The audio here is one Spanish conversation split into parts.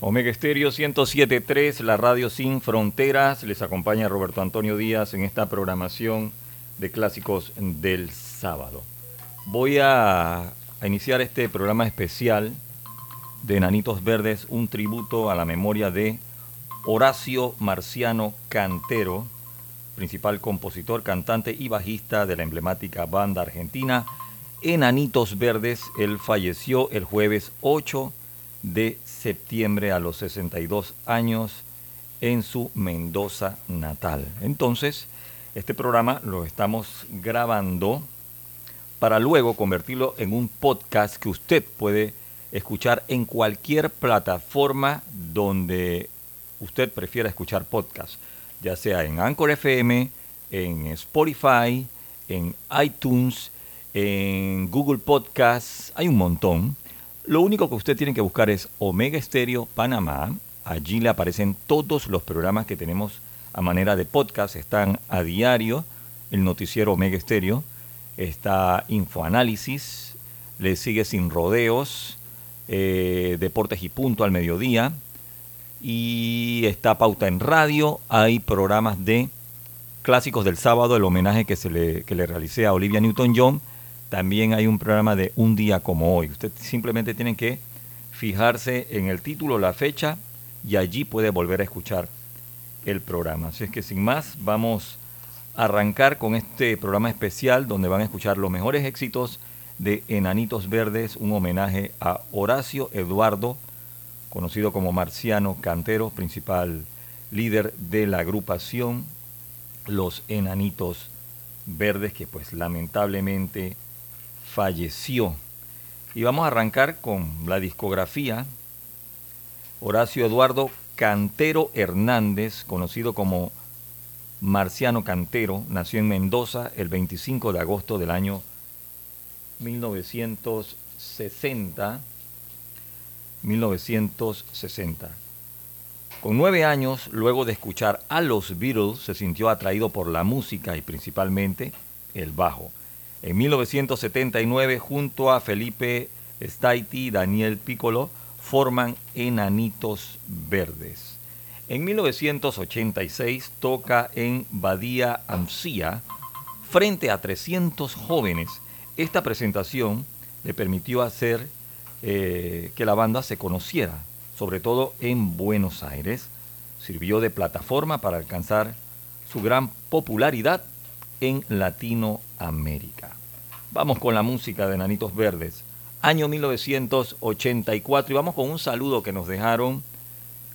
Omega Estéreo 107.3, la radio sin fronteras. Les acompaña Roberto Antonio Díaz en esta programación de clásicos del sábado. Voy a, iniciar este programa especial de Enanitos Verdes, un tributo a la memoria de Horacio Marciano Cantero, principal compositor, cantante y bajista de la emblemática banda argentina Enanitos Verdes. Él falleció el jueves 8 de septiembre a los 62 años en su Mendoza natal. Entonces, este programa lo estamos grabando para luego convertirlo en un podcast que usted puede escuchar en cualquier plataforma donde usted prefiera escuchar podcast, ya sea en Anchor FM, en Spotify, en iTunes, en Google Podcasts, hay un montón. Lo único que usted tiene que buscar es Omega Stereo Panamá. Allí le aparecen todos los programas que tenemos a manera de podcast. Están a diario el noticiero Omega Stereo. Está Infoanálisis. Le sigue Sin Rodeos. Eh, Deportes y Punto al mediodía. Y está Pauta en Radio. Hay programas de clásicos del sábado, el homenaje que, se le, que le realicé a Olivia Newton-John también hay un programa de un día como hoy. Usted simplemente tiene que fijarse en el título, la fecha y allí puede volver a escuchar el programa. Así es que sin más, vamos a arrancar con este programa especial donde van a escuchar los mejores éxitos de Enanitos Verdes, un homenaje a Horacio Eduardo, conocido como Marciano Cantero, principal líder de la agrupación Los Enanitos Verdes, que pues lamentablemente falleció. Y vamos a arrancar con la discografía. Horacio Eduardo Cantero Hernández, conocido como Marciano Cantero, nació en Mendoza el 25 de agosto del año 1960. 1960. Con nueve años, luego de escuchar a los Beatles, se sintió atraído por la música y principalmente el bajo. En 1979, junto a Felipe Staiti y Daniel Piccolo, forman Enanitos Verdes. En 1986 toca en Badía Amcía frente a 300 jóvenes. Esta presentación le permitió hacer eh, que la banda se conociera, sobre todo en Buenos Aires. Sirvió de plataforma para alcanzar su gran popularidad en Latinoamérica. Vamos con la música de Nanitos Verdes, año 1984, y vamos con un saludo que nos dejaron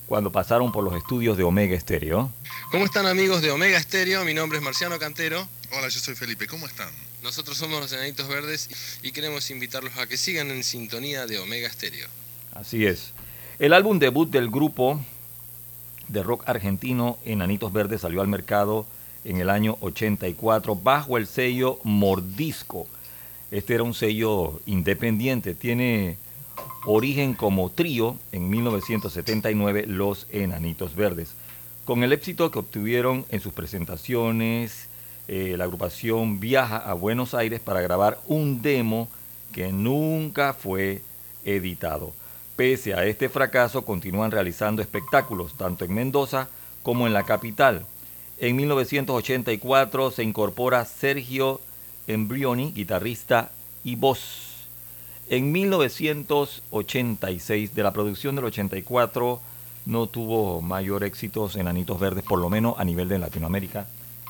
cuando pasaron por los estudios de Omega Estéreo. ¿Cómo están amigos de Omega Estéreo? Mi nombre es Marciano Cantero. Hola, yo soy Felipe, ¿cómo están? Nosotros somos los Enanitos Verdes y queremos invitarlos a que sigan en sintonía de Omega Estéreo. Así es. El álbum debut del grupo de rock argentino Enanitos Verdes salió al mercado en el año 84 bajo el sello Mordisco. Este era un sello independiente, tiene origen como trío en 1979 Los Enanitos Verdes. Con el éxito que obtuvieron en sus presentaciones, eh, la agrupación viaja a Buenos Aires para grabar un demo que nunca fue editado. Pese a este fracaso, continúan realizando espectáculos tanto en Mendoza como en la capital. En 1984 se incorpora Sergio Embrioni, guitarrista y voz. En 1986, de la producción del 84, no tuvo mayor éxito en Anitos Verdes, por lo menos a nivel de Latinoamérica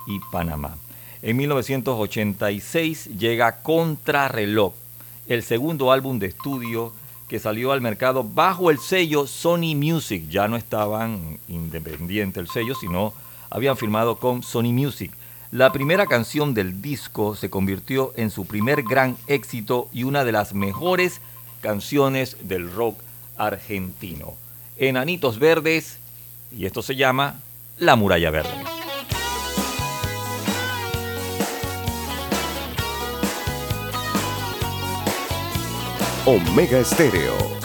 y Panamá. En 1986 llega Contrarreloj, el segundo álbum de estudio que salió al mercado bajo el sello Sony Music. Ya no estaban independiente el sello, sino habían firmado con Sony Music. La primera canción del disco se convirtió en su primer gran éxito y una de las mejores canciones del rock argentino. Enanitos Verdes, y esto se llama La Muralla Verde. Omega Estéreo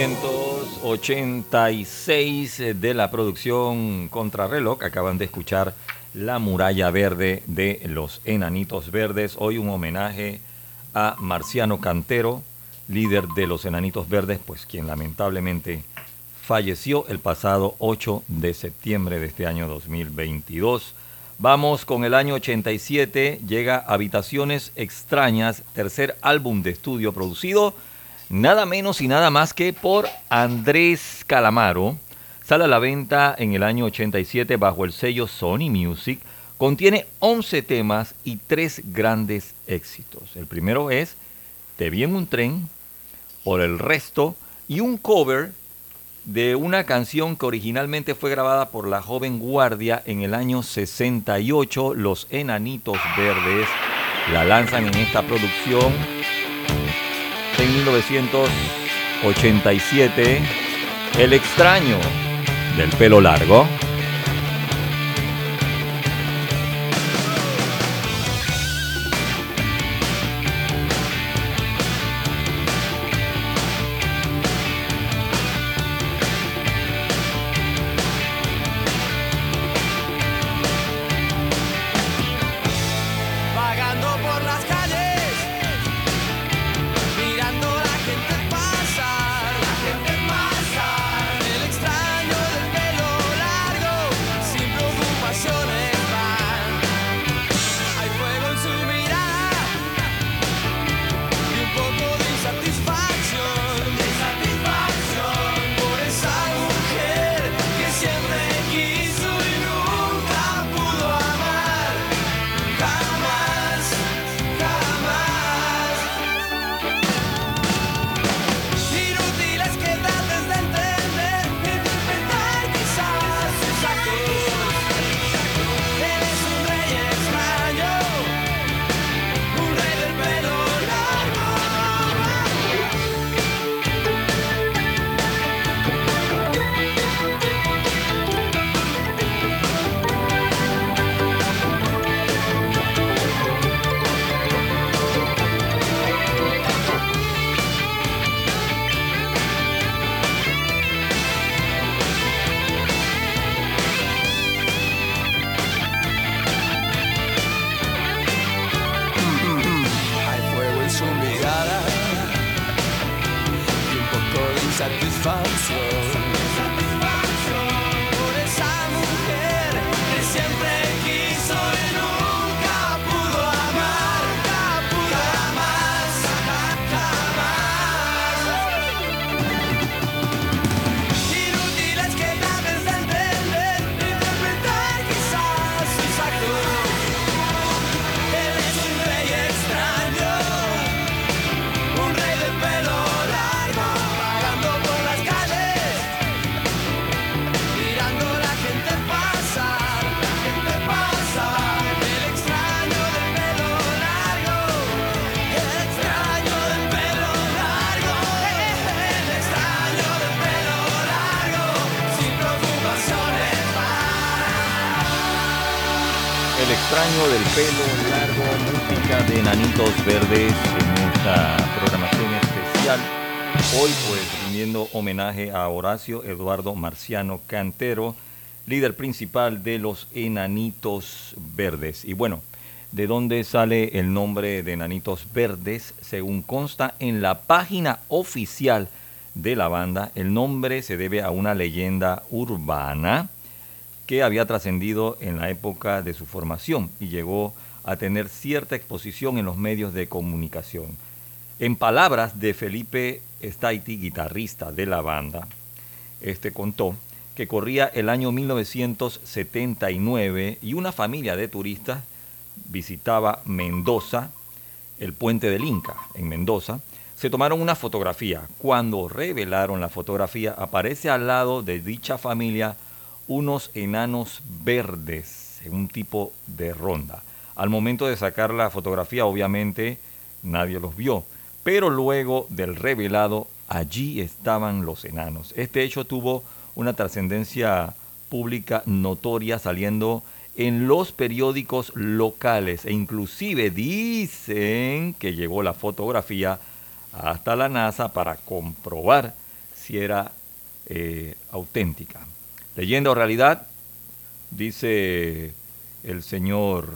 1986 de la producción Contrarreloj. Acaban de escuchar La muralla verde de los Enanitos Verdes. Hoy un homenaje a Marciano Cantero, líder de los Enanitos Verdes, pues quien lamentablemente falleció el pasado 8 de septiembre de este año 2022. Vamos con el año 87, llega Habitaciones Extrañas, tercer álbum de estudio producido nada menos y nada más que por Andrés Calamaro. Sale a la venta en el año 87 bajo el sello Sony Music. Contiene 11 temas y 3 grandes éxitos. El primero es Te vi en un tren, por el resto, y un cover de una canción que originalmente fue grabada por la joven guardia en el año 68, Los Enanitos Verdes. La lanzan en esta producción en 1987, El extraño del pelo largo. Homenaje a Horacio Eduardo Marciano Cantero, líder principal de los Enanitos Verdes. Y bueno, ¿de dónde sale el nombre de Enanitos Verdes? Según consta en la página oficial de la banda, el nombre se debe a una leyenda urbana que había trascendido en la época de su formación y llegó a tener cierta exposición en los medios de comunicación. En palabras de Felipe Staiti, guitarrista de la banda, este contó que corría el año 1979 y una familia de turistas visitaba Mendoza, el puente del Inca en Mendoza. Se tomaron una fotografía. Cuando revelaron la fotografía, aparece al lado de dicha familia unos enanos verdes un tipo de ronda. Al momento de sacar la fotografía, obviamente nadie los vio, pero luego del revelado, allí estaban los enanos. Este hecho tuvo una trascendencia pública notoria saliendo en los periódicos locales e inclusive dicen que llegó la fotografía hasta la NASA para comprobar si era eh, auténtica. Leyenda o realidad, dice el señor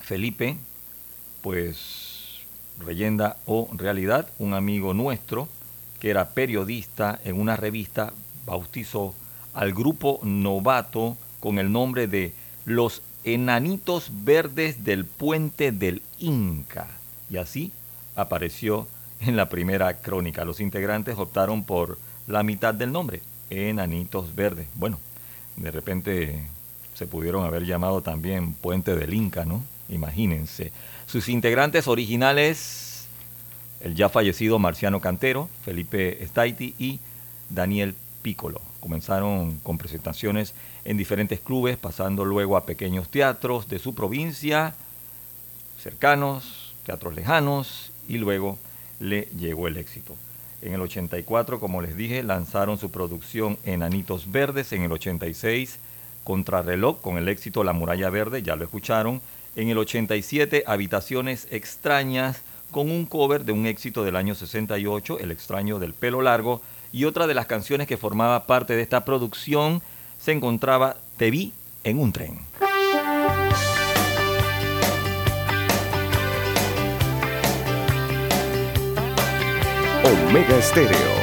Felipe, pues leyenda o realidad, un amigo nuestro que era periodista en una revista bautizó al grupo novato con el nombre de Los Enanitos Verdes del Puente del Inca. Y así apareció en la primera crónica. Los integrantes optaron por la mitad del nombre, Enanitos Verdes. Bueno, de repente se pudieron haber llamado también Puente del Inca, ¿no? Imagínense. Sus integrantes originales, el ya fallecido Marciano Cantero, Felipe Staiti y Daniel Piccolo. Comenzaron con presentaciones en diferentes clubes, pasando luego a pequeños teatros de su provincia, cercanos, teatros lejanos, y luego le llegó el éxito. En el 84, como les dije, lanzaron su producción Enanitos Verdes. En el 86, Contrarreloj, con el éxito La Muralla Verde, ya lo escucharon. En el 87, Habitaciones Extrañas, con un cover de un éxito del año 68, El extraño del pelo largo. Y otra de las canciones que formaba parte de esta producción se encontraba Te vi en un tren. Omega Estéreo.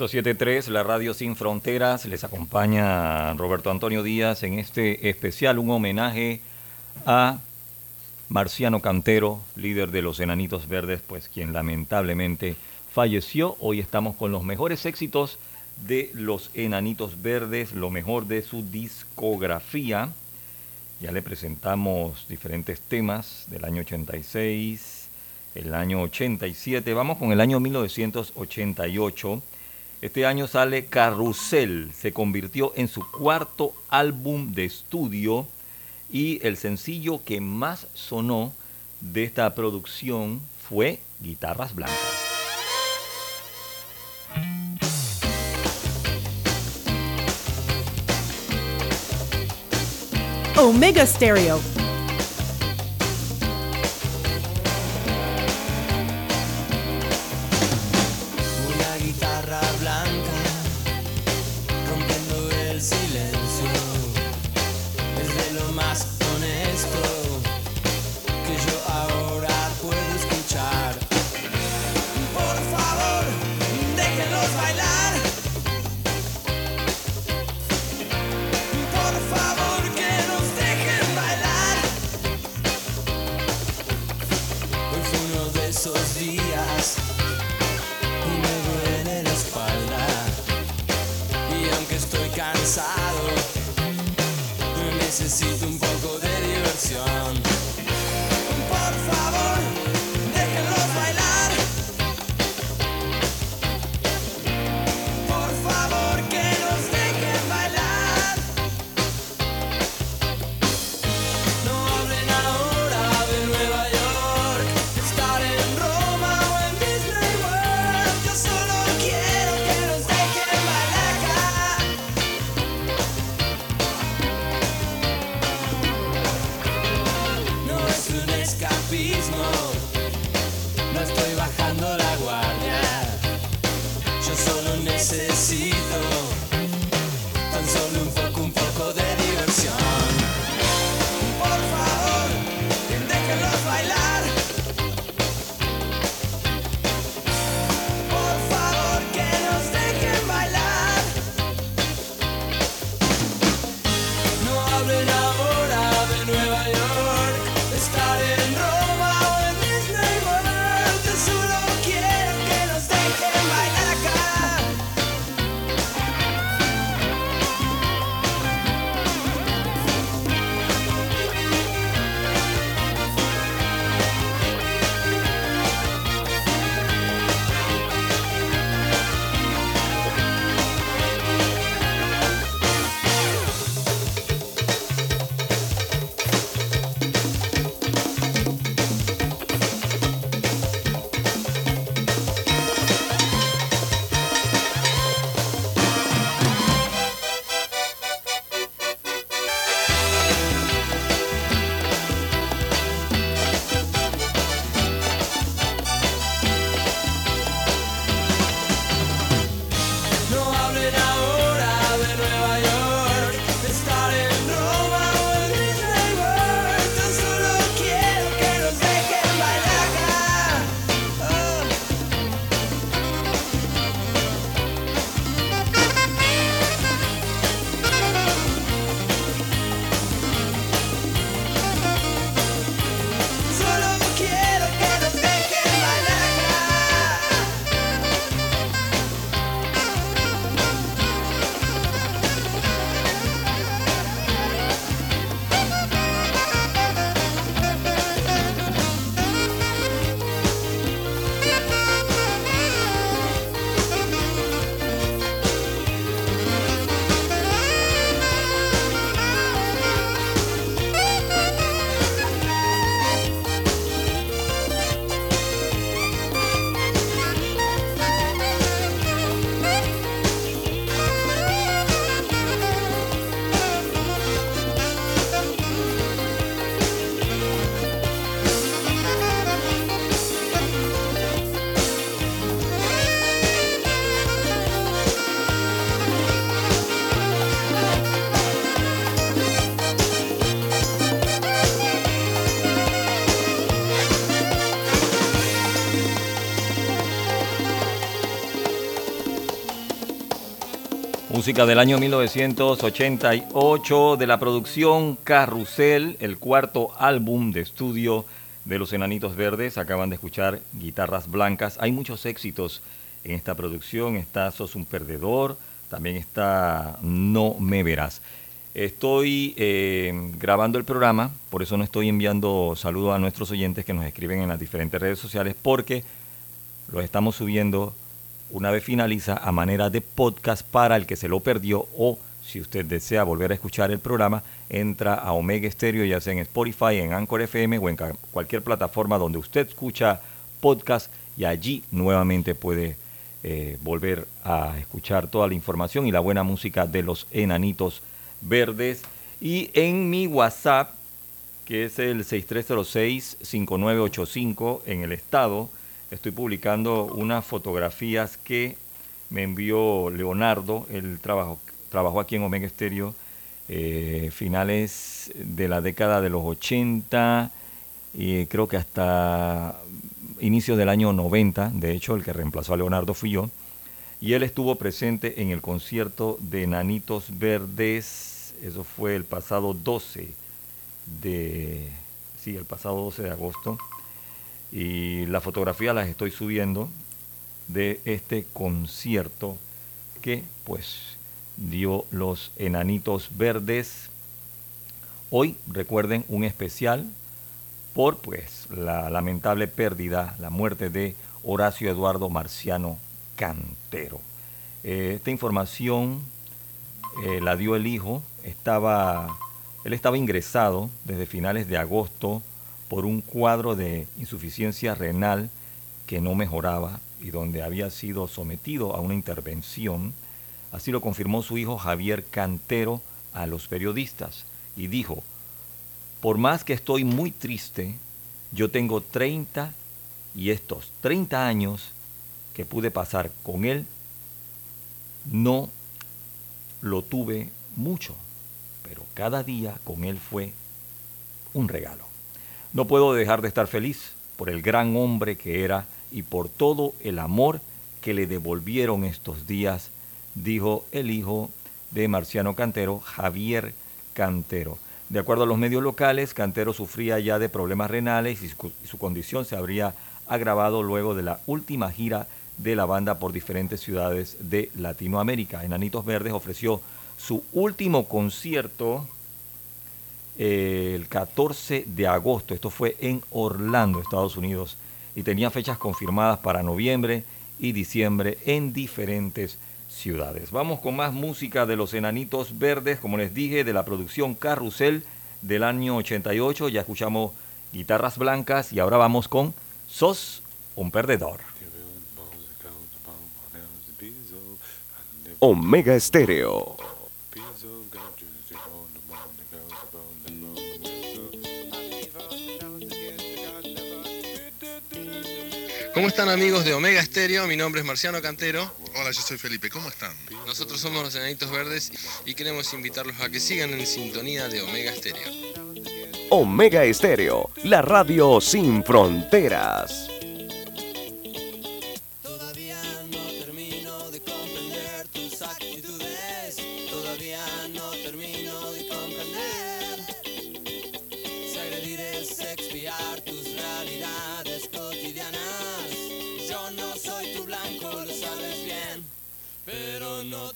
107.3, la radio sin fronteras, les acompaña Roberto Antonio Díaz en este especial, un homenaje a Marciano Cantero, líder de los Enanitos Verdes, pues quien lamentablemente falleció. Hoy estamos con los mejores éxitos de los Enanitos Verdes, lo mejor de su discografía. Ya le presentamos diferentes temas del año 86, el año 87. Vamos con el año 1988. Este año sale Carrusel, se convirtió en su cuarto álbum de estudio y el sencillo que más sonó de esta producción fue Guitarras Blancas. Omega Stereo. Escapismo Música del año 1988 de la producción Carrusel, el cuarto álbum de estudio de los Enanitos Verdes. Acaban de escuchar Guitarras Blancas. Hay muchos éxitos en esta producción. Está Sos un Perdedor, también está No Me Verás. Estoy eh, grabando el programa, por eso no estoy enviando saludos a nuestros oyentes que nos escriben en las diferentes redes sociales, porque lo estamos subiendo una vez finaliza a manera de podcast para el que se lo perdió o si usted desea volver a escuchar el programa, entra a Omega Stereo, ya sea en Spotify, en Anchor FM o en cualquier plataforma donde usted escucha podcast y allí nuevamente puede eh, volver a escuchar toda la información y la buena música de los enanitos verdes. Y en mi WhatsApp, que es el 6306-5985 en el estado, estoy publicando unas fotografías que me envió Leonardo, él trabajó, trabajó aquí en Omega Estéreo, eh, finales de la década de los 80 y creo que hasta inicios del año 90, de hecho el que reemplazó a Leonardo fui yo, y él estuvo presente en el concierto de Nanitos Verdes, eso fue el pasado 12 de, sí, el pasado 12 de agosto, y las fotografías las estoy subiendo de este concierto que pues dio los enanitos verdes. Hoy recuerden un especial por pues la lamentable pérdida, la muerte de Horacio Eduardo Marciano Cantero. Eh, esta información eh, la dio el hijo, estaba, él estaba ingresado desde finales de agosto por un cuadro de insuficiencia renal que no mejoraba y donde había sido sometido a una intervención. Así lo confirmó su hijo Javier Cantero a los periodistas y dijo, por más que estoy muy triste, yo tengo 30 y estos 30 años que pude pasar con él, no lo tuve mucho, pero cada día con él fue un regalo. No puedo dejar de estar feliz por el gran hombre que era y por todo el amor que le devolvieron estos días, dijo el hijo de Marciano Cantero, Javier Cantero. De acuerdo a los medios locales, Cantero sufría ya de problemas renales y su, condición se habría agravado luego de la última gira de la banda por diferentes ciudades de Latinoamérica. Enanitos Verdes ofreció su último concierto el 14 de agosto. Esto fue en Orlando, Estados Unidos, y tenía fechas confirmadas para noviembre y diciembre en diferentes ciudades. Vamos con más música de los Enanitos Verdes, como les dije, de la producción Carrusel del año 88. Ya escuchamos guitarras blancas y ahora vamos con Sos un perdedor. Omega Estéreo. ¿Cómo están amigos de Omega Stereo? Mi nombre es Marciano Cantero. Hola, yo soy Felipe, ¿cómo están? Nosotros somos los Enanitos Verdes y queremos invitarlos a que sigan en sintonía de Omega Stereo. Omega Estéreo, la radio sin fronteras.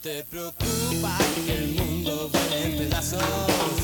Te preocupa que el mundo vuele en pedazos.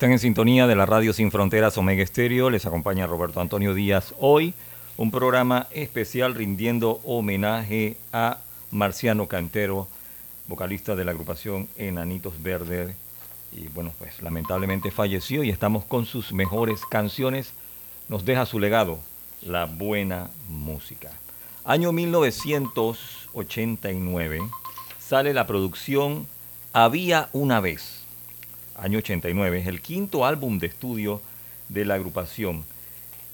Están en sintonía de la radio Sin Fronteras Omega Estéreo. Les acompaña Roberto Antonio Díaz hoy. Un programa especial rindiendo homenaje a Marciano Cantero, vocalista de la agrupación Enanitos Verdes. Y bueno, pues lamentablemente falleció y estamos con sus mejores canciones. Nos deja su legado, la buena música. Año 1989 sale la producción Había una vez año 89, es el quinto álbum de estudio de la agrupación.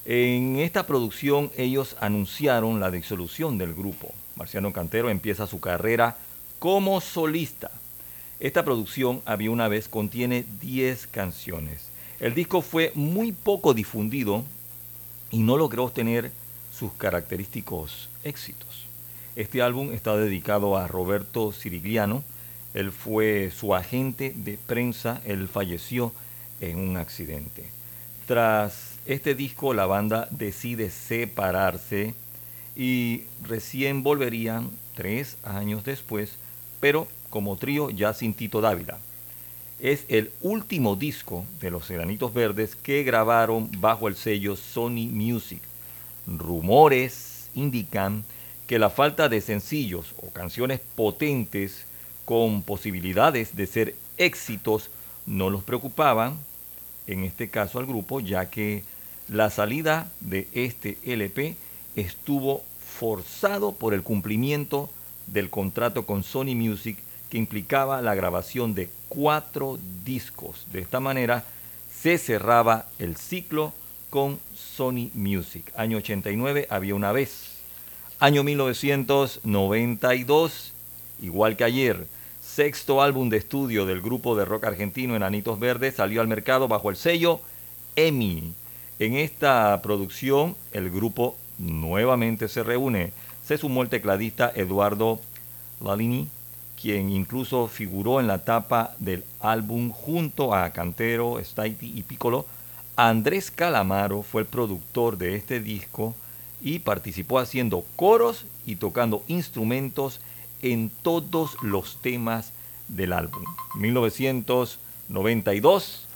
En esta producción ellos anunciaron la disolución del grupo. Marciano Cantero empieza su carrera como solista. Esta producción, había una vez, contiene 10 canciones. El disco fue muy poco difundido y no logró obtener sus característicos éxitos. Este álbum está dedicado a Roberto Cirigliano. Él fue su agente de prensa. Él falleció en un accidente. Tras este disco, la banda decide separarse y recién volverían tres años después, pero como trío ya sin Tito Dávila. Es el último disco de los Seranitos Verdes que grabaron bajo el sello Sony Music. Rumores indican que la falta de sencillos o canciones potentes con posibilidades de ser éxitos no los preocupaban, en este caso al grupo, ya que la salida de este LP estuvo forzado por el cumplimiento del contrato con Sony Music que implicaba la grabación de cuatro discos. De esta manera se cerraba el ciclo con Sony Music. Año 89 había una vez. Año 1992, igual que ayer, sexto álbum de estudio del grupo de rock argentino Enanitos Verdes salió al mercado bajo el sello EMI. En esta producción el grupo nuevamente se reúne. Se sumó el tecladista Eduardo Lalini, quien incluso figuró en la tapa del álbum junto a Cantero, Staiti y Piccolo. Andrés Calamaro fue el productor de este disco y participó haciendo coros y tocando instrumentos en todos los temas del álbum. 1992,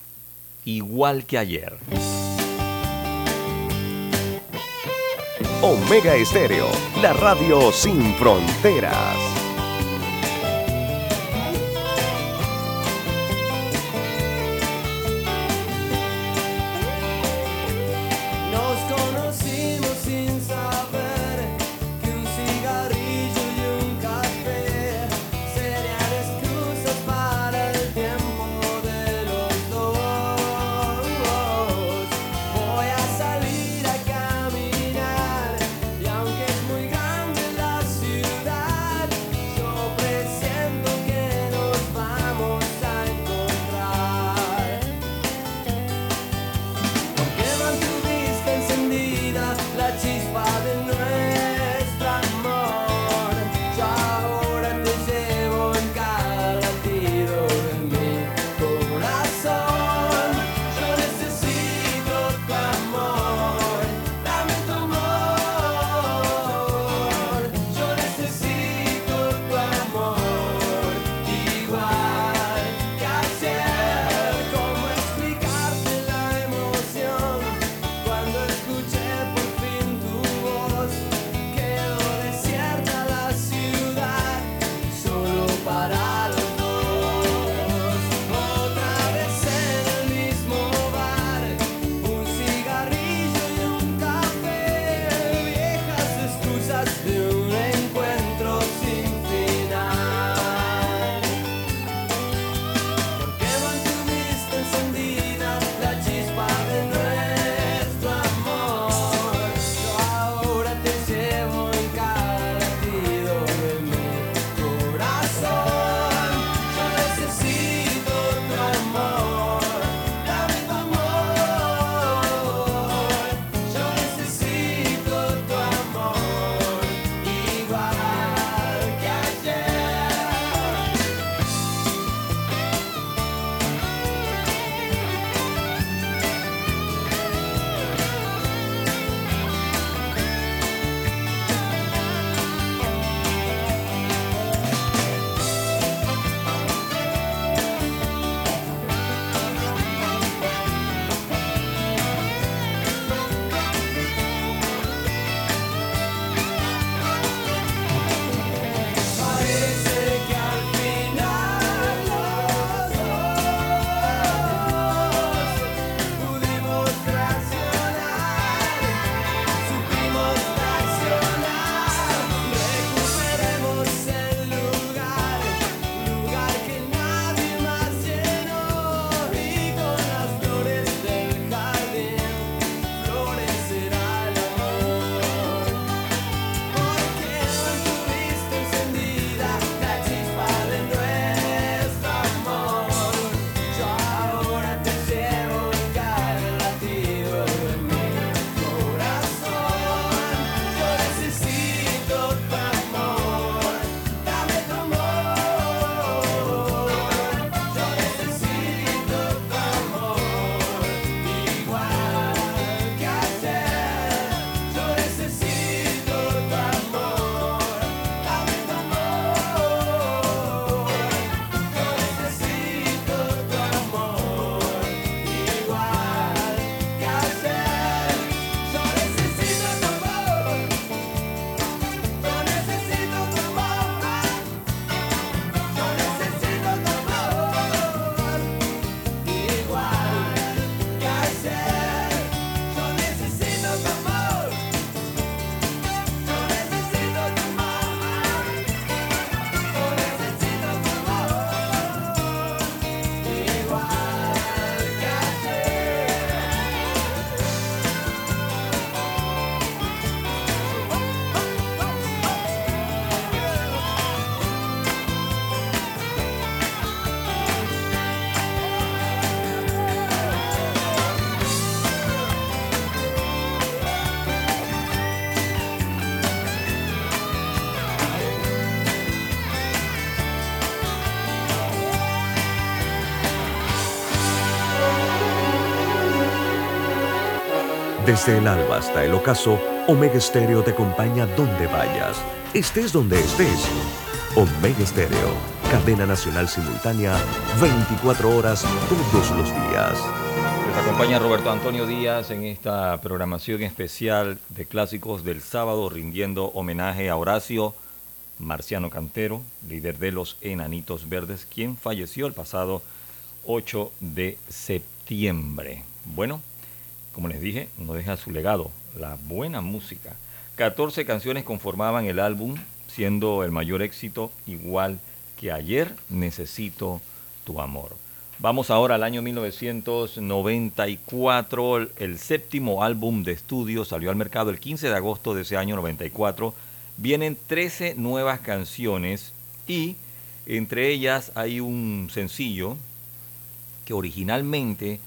igual que ayer. Omega Estéreo, la radio sin fronteras. Desde el alba hasta el ocaso, Omega Stereo te acompaña donde vayas, estés donde estés. Omega Stereo, cadena nacional simultánea, 24 horas todos los días. Les acompaña Roberto Antonio Díaz en esta programación especial de clásicos del sábado, rindiendo homenaje a Horacio Marciano Cantero, líder de los Enanitos Verdes, quien falleció el pasado 8 de septiembre. Bueno, como les dije, no deja su legado, la buena música. 14 canciones conformaban el álbum, siendo el mayor éxito igual que ayer Necesito tu amor. Vamos ahora al año 1994, el séptimo álbum de estudio salió al mercado el 15 de agosto de ese año 94. Vienen 13 nuevas canciones y entre ellas hay un sencillo que originalmente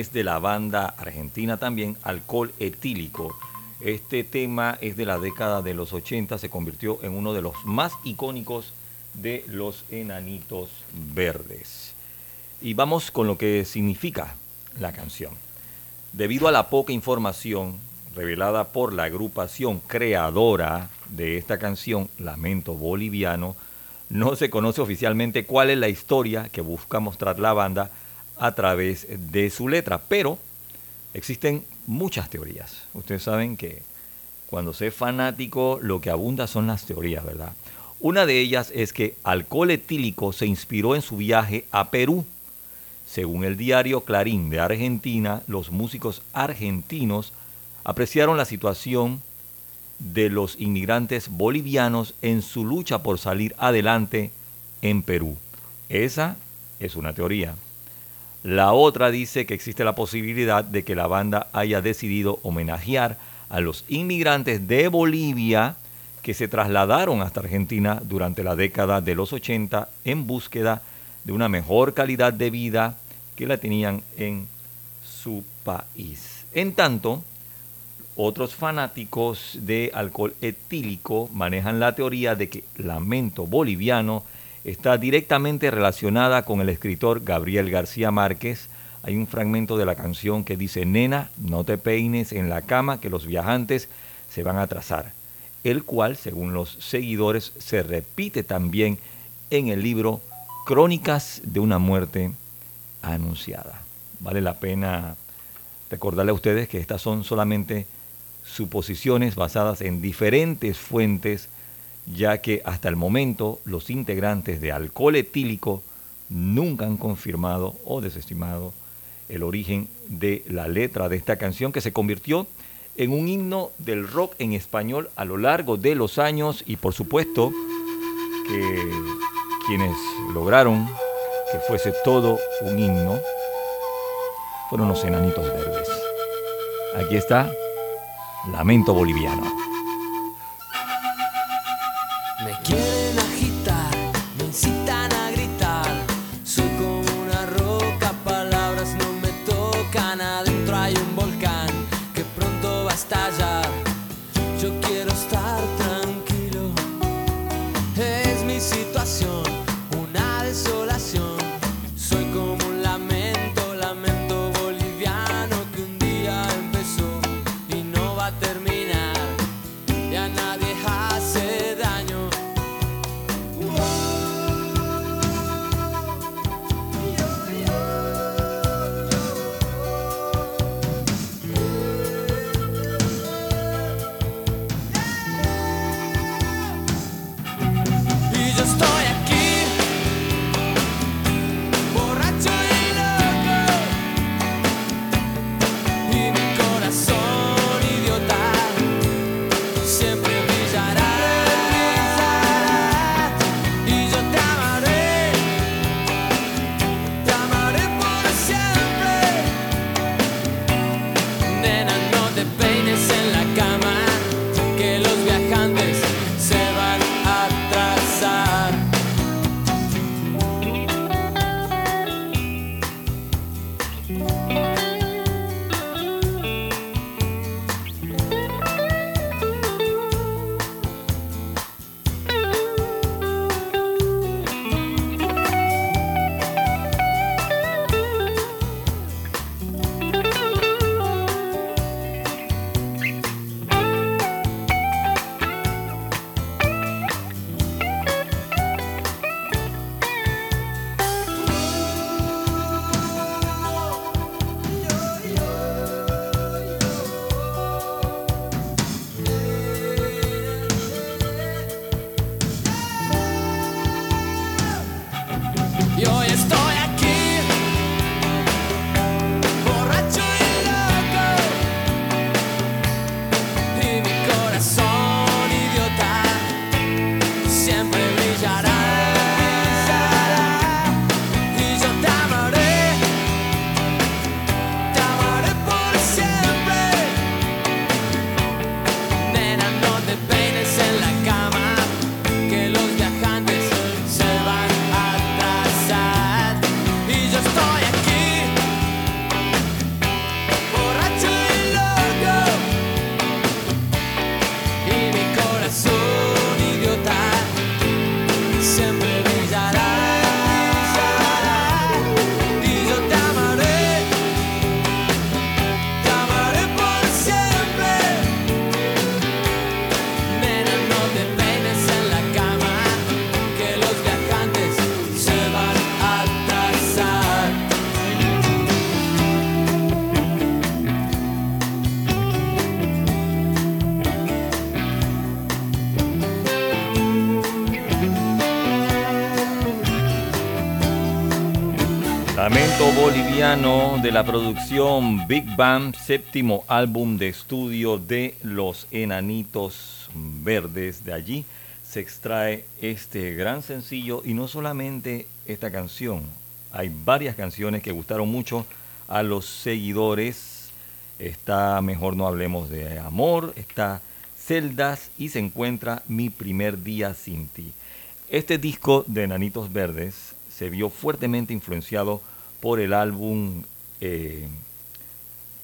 es de la banda argentina también, Alcohol Etílico. Este tema es de la década de los 80, se convirtió en uno de los más icónicos de los enanitos verdes. Y vamos con lo que significa la canción. Debido a la poca información revelada por la agrupación creadora de esta canción, Lamento Boliviano, no se conoce oficialmente cuál es la historia que busca mostrar la banda a través de su letra, pero existen muchas teorías. Ustedes saben que cuando se es fanático lo que abunda son las teorías, ¿verdad? Una de ellas es que Alcohol Etílico se inspiró en su viaje a Perú. Según el diario Clarín de Argentina, los músicos argentinos apreciaron la situación de los inmigrantes bolivianos en su lucha por salir adelante en Perú. Esa es una teoría. La otra dice que existe la posibilidad de que la banda haya decidido homenajear a los inmigrantes de Bolivia que se trasladaron hasta Argentina durante la década de los 80 en búsqueda de una mejor calidad de vida que la tenían en su país. En tanto, otros fanáticos de alcohol etílico manejan la teoría de que Lamento Boliviano está directamente relacionada con el escritor Gabriel García Márquez. Hay un fragmento de la canción que dice, nena, no te peines en la cama que los viajantes se van a atrasar, el cual, según los seguidores, se repite también en el libro Crónicas de una muerte anunciada. Vale la pena recordarle a ustedes que estas son solamente suposiciones basadas en diferentes fuentes ya que hasta el momento los integrantes de alcohol etílico nunca han confirmado o desestimado el origen de la letra de esta canción que se convirtió en un himno del rock en español a lo largo de los años y por supuesto que quienes lograron que fuese todo un himno fueron los enanitos verdes. Aquí está Lamento Boliviano. Lamento boliviano de la producción Big Bang, séptimo álbum de estudio de Los Enanitos Verdes. De allí se extrae este gran sencillo y no solamente esta canción, hay varias canciones que gustaron mucho a los seguidores. Está Mejor no hablemos de amor, está Celdas y se encuentra Mi primer día sin ti. Este disco de Enanitos Verdes se vio fuertemente influenciado por el álbum eh,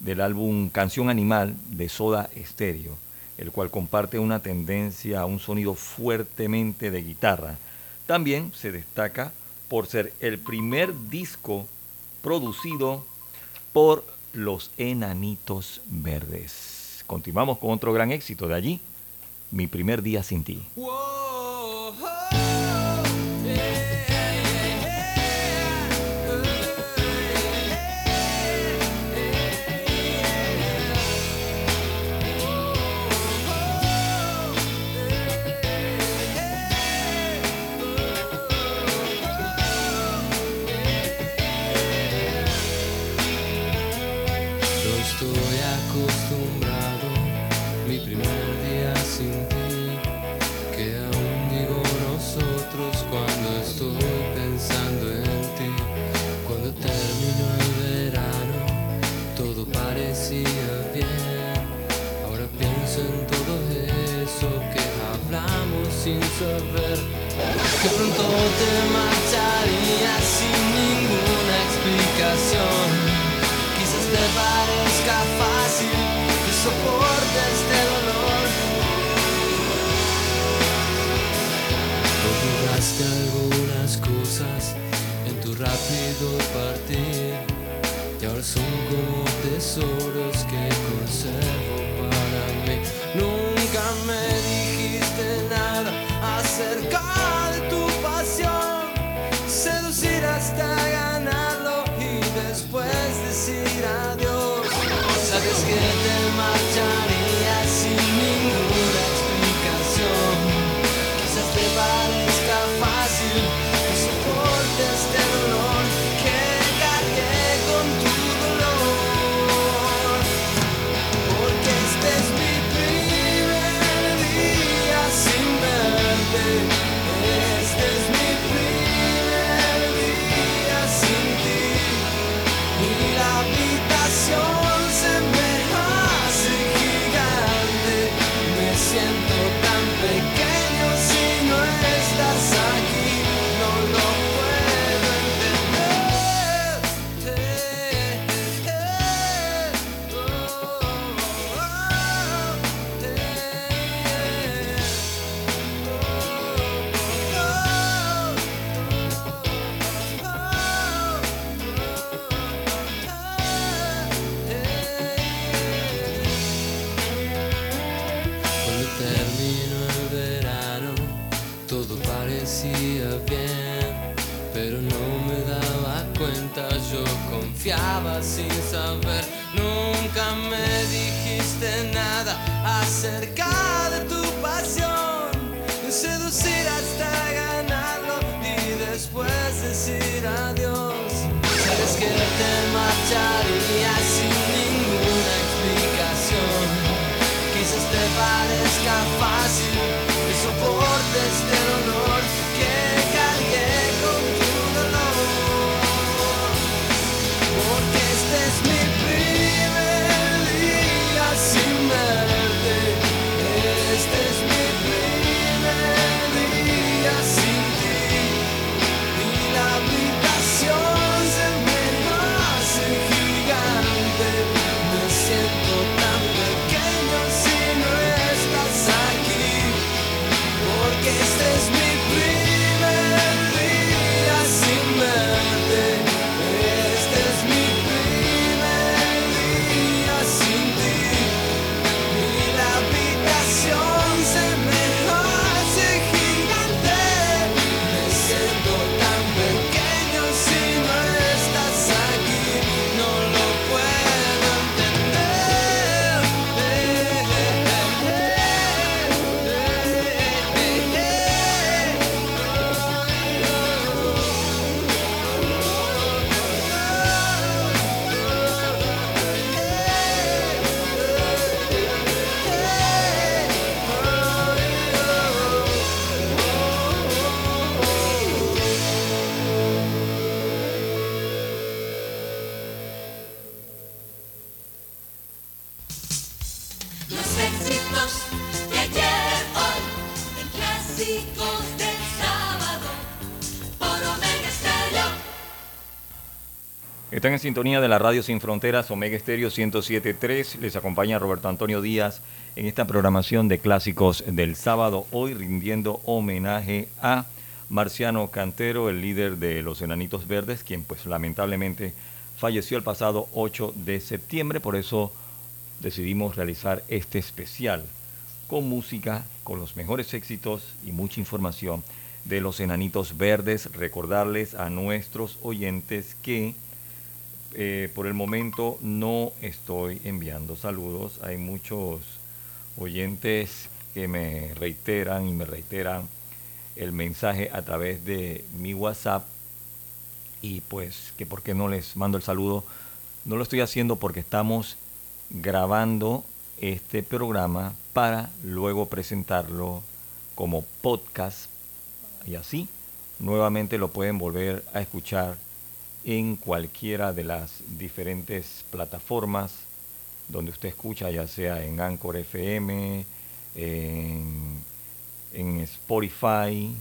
del álbum Canción Animal de Soda Stereo, el cual comparte una tendencia a un sonido fuertemente de guitarra. También se destaca por ser el primer disco producido por los Enanitos Verdes. Continuamos con otro gran éxito de allí, Mi primer día sin ti. Saber. Que pronto te marcharías sin ninguna explicación. Quizás te parezca fácil que soportes este dolor. Olvidaste algunas cosas en tu rápido partir y ahora son como tesoros que conservo para mí. Nunca me dijiste nada acercar. En sintonía de la Radio Sin Fronteras, Omega Estéreo 107.3. Les acompaña Roberto Antonio Díaz en esta programación de clásicos del sábado, hoy rindiendo homenaje a Marciano Cantero, el líder de los Enanitos Verdes, quien pues lamentablemente falleció el pasado 8 de septiembre, por eso decidimos realizar este especial con música, con los mejores éxitos y mucha información de los Enanitos Verdes. Recordarles a nuestros oyentes que eh, por el momento no estoy enviando saludos. Hay muchos oyentes que me reiteran y me reiteran el mensaje a través de mi WhatsApp y pues que por qué no les mando el saludo. No lo estoy haciendo porque estamos grabando este programa para luego presentarlo como podcast y así nuevamente lo pueden volver a escuchar en cualquiera de las diferentes plataformas donde usted escucha, ya sea en Anchor FM, en, en Spotify,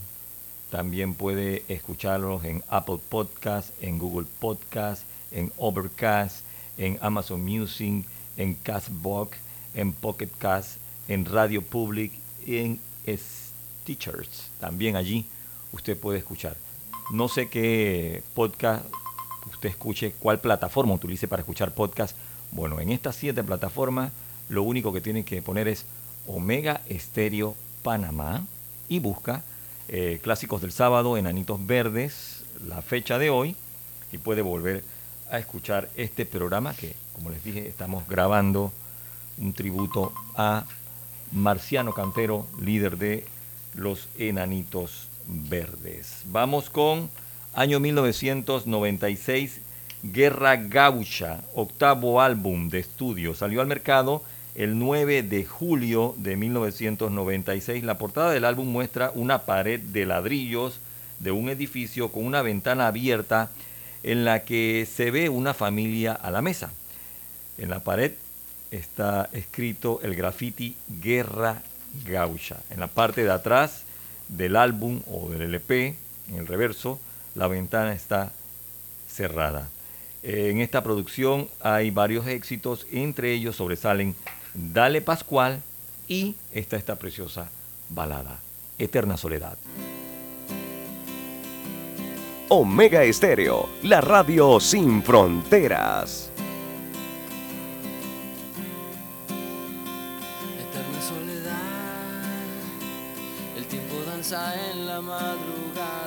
también puede escucharlos en Apple Podcast, en Google Podcast, en Overcast, en Amazon Music, en Castbox, en Pocket Cast, en Radio Public, en Stitchers. También allí usted puede escuchar. No sé qué podcast usted escuche, cuál plataforma utilice para escuchar podcast. Bueno, en estas siete plataformas, lo único que tiene que poner es Omega Estéreo Panamá y busca eh, Clásicos del Sábado, Enanitos Verdes, la fecha de hoy, y puede volver a escuchar este programa que, como les dije, estamos grabando un tributo a Marciano Cantero, líder de los Enanitos Verdes. Vamos con año 1996, Guerra Gaucha, octavo álbum de estudio. Salió al mercado el 9 de julio de 1996. La portada del álbum muestra una pared de ladrillos de un edificio con una ventana abierta en la que se ve una familia a la mesa. En la pared está escrito el graffiti Guerra Gaucha. En la parte de atrás del álbum o del LP, en el reverso, la ventana está cerrada. En esta producción hay varios éxitos, entre ellos sobresalen Dale Pascual y esta, esta preciosa balada, Eterna Soledad. Omega Estéreo, la radio sin fronteras. Eterna soledad, el tiempo danza en la madrugada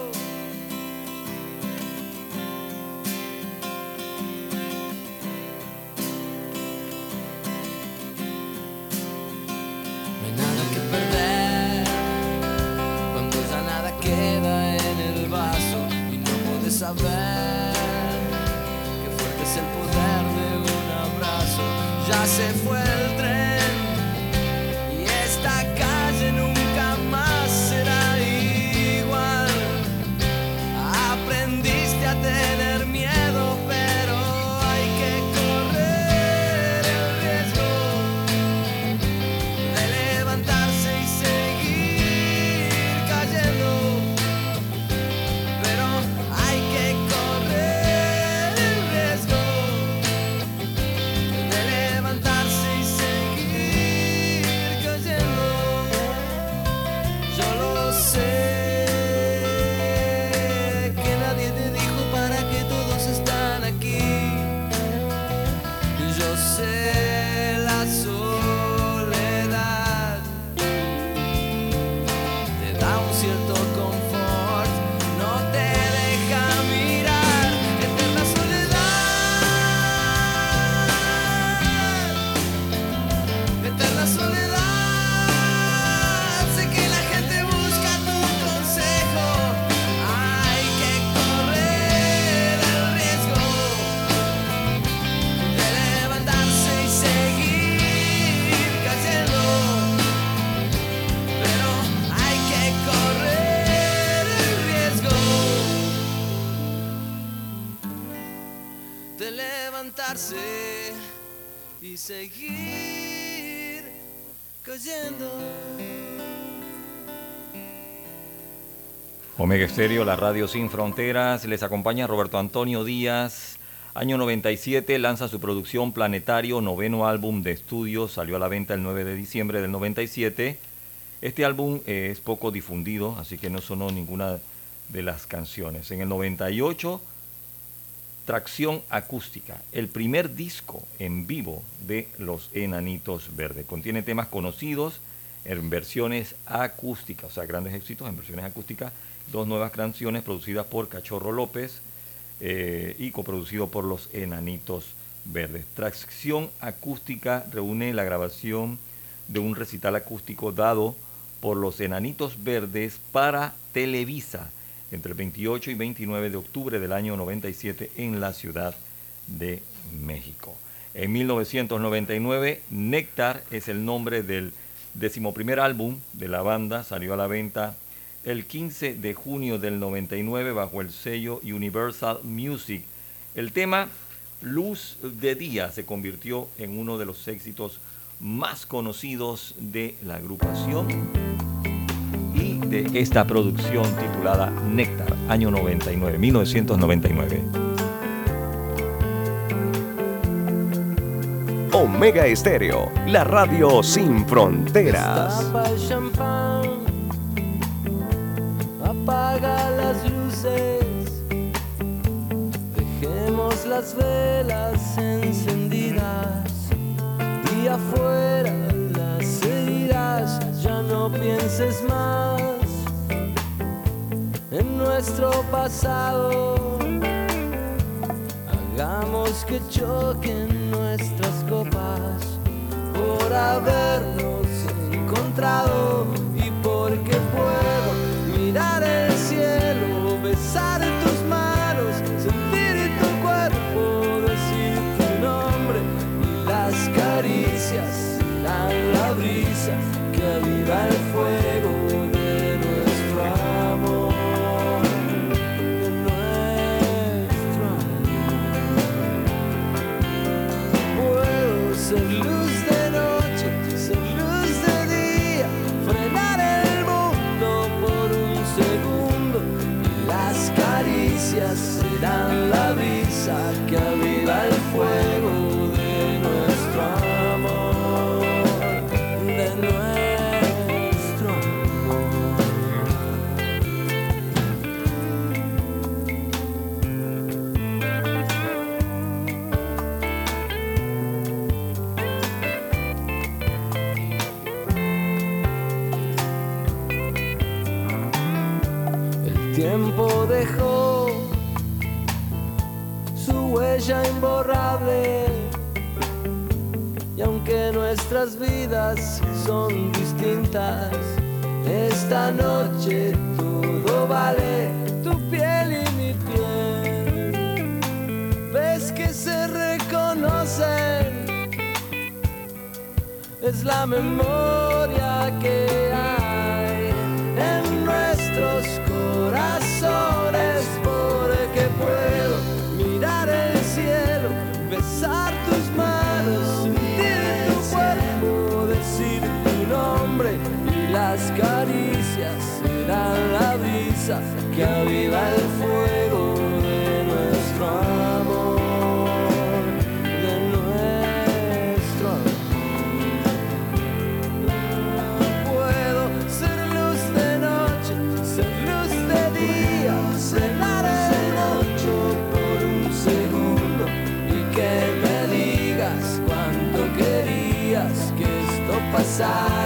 Saber qué fuerte es el poder de un abrazo. Ya se fue Omega Estéreo, la radio sin fronteras, les acompaña Roberto Antonio Díaz. Año 97 lanza su producción Planetario, noveno álbum de estudio, salió a la venta el 9 de diciembre del 97. Este álbum eh, es poco difundido, así que no sonó ninguna de las canciones. En el 98, Tracción Acústica, el primer disco en vivo de Los Enanitos Verdes. Contiene temas conocidos en versiones acústicas, o sea, grandes éxitos en versiones acústicas, dos nuevas canciones producidas por Cachorro López eh, y coproducido por Los Enanitos Verdes. Tracción Acústica reúne la grabación de un recital acústico dado por Los Enanitos Verdes para Televisa entre el 28 y 29 de octubre del año 97 en la Ciudad de México. En 1999, Néctar es el nombre del decimoprimer álbum de la banda, salió a la venta el 15 de junio del 99 bajo el sello Universal Music. El tema Luz de Día se convirtió en uno de los éxitos más conocidos de la agrupación y de esta producción titulada Néctar, año 99, 1999. Omega Estéreo, la radio sin fronteras. Apaga las luces, dejemos las velas encendidas y afuera las heridas, ya no pienses más en nuestro pasado. Hagamos que choquen nuestras copas por habernos encontrado y porque puedo nuestras vidas son distintas, esta noche todo vale tu piel y mi piel. Ves que se reconocen. Es la memoria que hay esto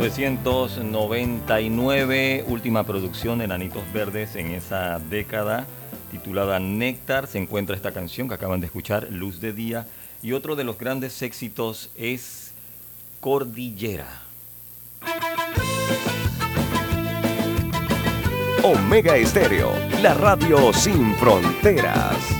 1999, última producción de Nanitos Verdes en esa década, titulada Néctar, se encuentra esta canción que acaban de escuchar, Luz de Día, y otro de los grandes éxitos es Cordillera. Omega Estéreo, la radio sin fronteras.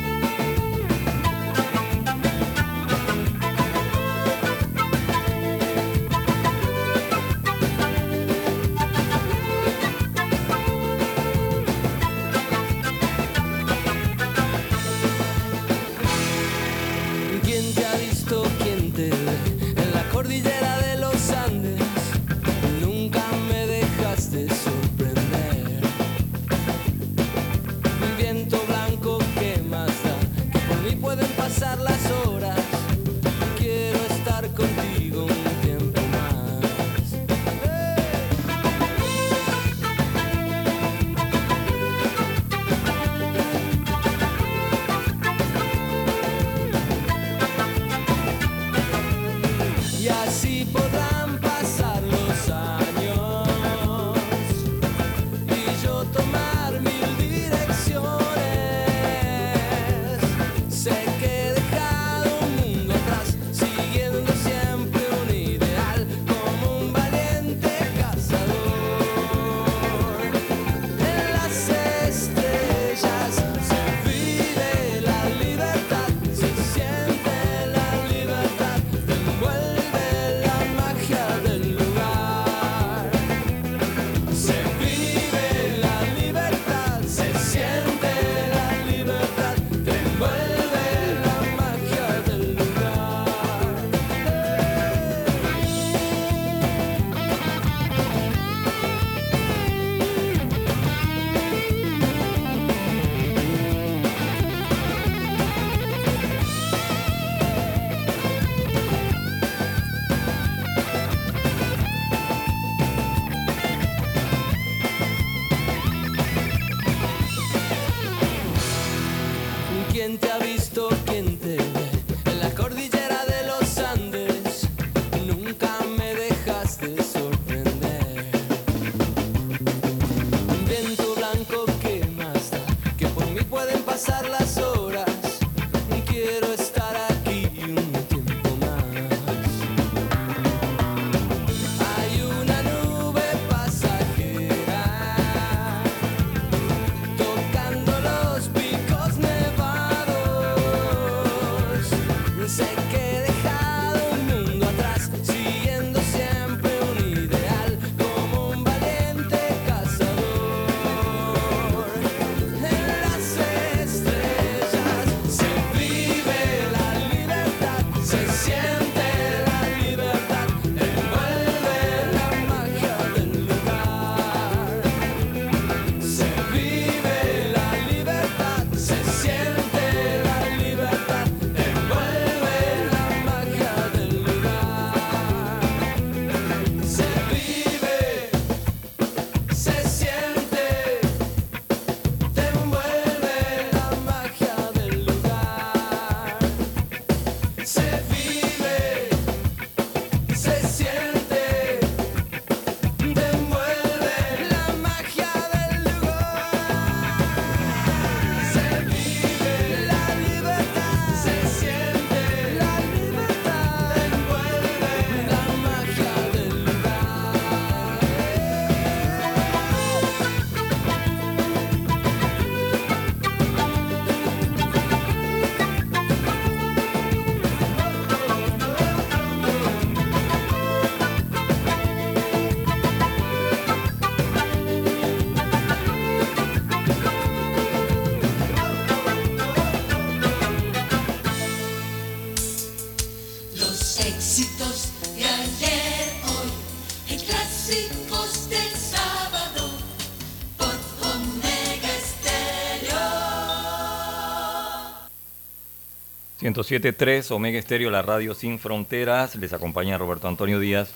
107.3 Omega Estéreo, la radio sin fronteras. Les acompaña Roberto Antonio Díaz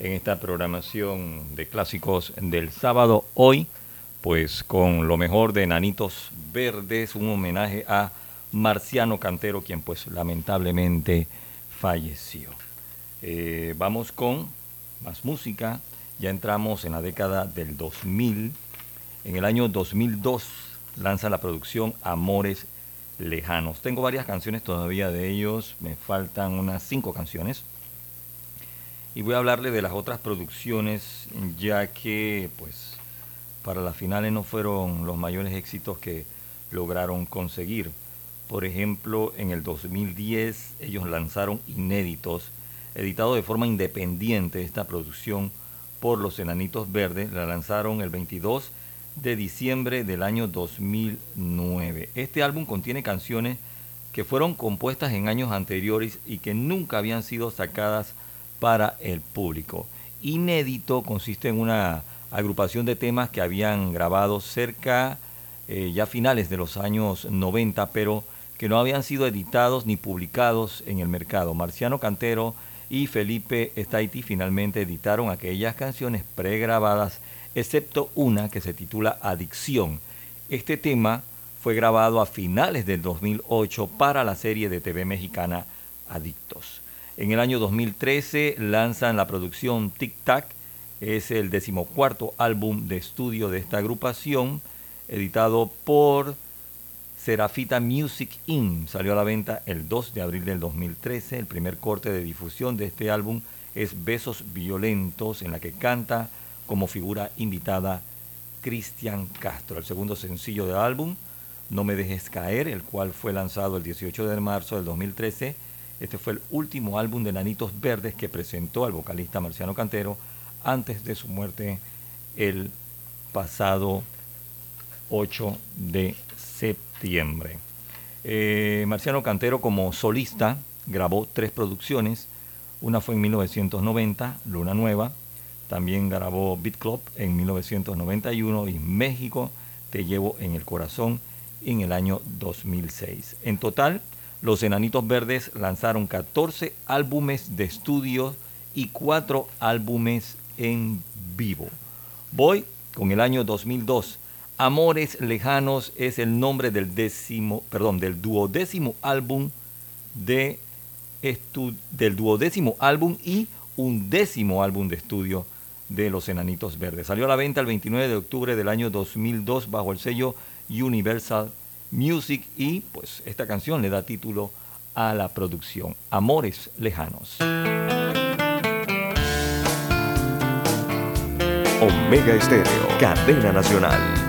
en esta programación de clásicos del sábado. Hoy, pues con lo mejor de Nanitos Verdes, un homenaje a Marciano Cantero, quien pues lamentablemente falleció. Eh, vamos con más música. Ya entramos en la década del 2000. En el año 2002 lanza la producción Amores Lejanos. Tengo varias canciones todavía de ellos, me faltan unas cinco canciones. Y voy a hablarle de las otras producciones, ya que pues para las finales no fueron los mayores éxitos que lograron conseguir. Por ejemplo, en el 2010 ellos lanzaron Inéditos, editado de forma independiente esta producción por los Enanitos Verdes, la lanzaron el 22 de diciembre del año 2009. Este álbum contiene canciones que fueron compuestas en años anteriores y que nunca habían sido sacadas para el público. Inédito consiste en una agrupación de temas que habían grabado cerca eh, ya finales de los años 90, pero que no habían sido editados ni publicados en el mercado. Marciano Cantero y Felipe Staiti finalmente editaron aquellas canciones pregrabadas, excepto una que se titula Adicción. Este tema fue grabado a finales del 2008 para la serie de TV mexicana Adictos. En el año 2013 lanzan la producción Tic Tac, es el decimocuarto álbum de estudio de esta agrupación, editado por Serafita Music Inc. Salió a la venta el 2 de abril del 2013. El primer corte de difusión de este álbum es Besos Violentos, en la que canta como figura invitada Cristian Castro. El segundo sencillo del álbum, No me dejes caer, el cual fue lanzado el 18 de marzo del 2013. Este fue el último álbum de Nanitos Verdes que presentó al vocalista Marciano Cantero antes de su muerte el pasado 8 de septiembre. Eh, Marciano Cantero como solista grabó tres producciones. Una fue en 1990, Luna Nueva. También grabó Beat Club en 1991 y México, Te llevo en el corazón en el año 2006. En total, los Enanitos Verdes lanzaron 14 álbumes de estudio y 4 álbumes en vivo. Voy con el año 2002. Amores Lejanos es el nombre del décimo, perdón, del duodécimo álbum de estu- del duodécimo álbum y un décimo álbum de estudio de Los Enanitos Verdes. Salió a la venta el 29 de octubre del año 2002 bajo el sello Universal Music y pues esta canción le da título a la producción Amores Lejanos. Omega Estéreo, cadena nacional.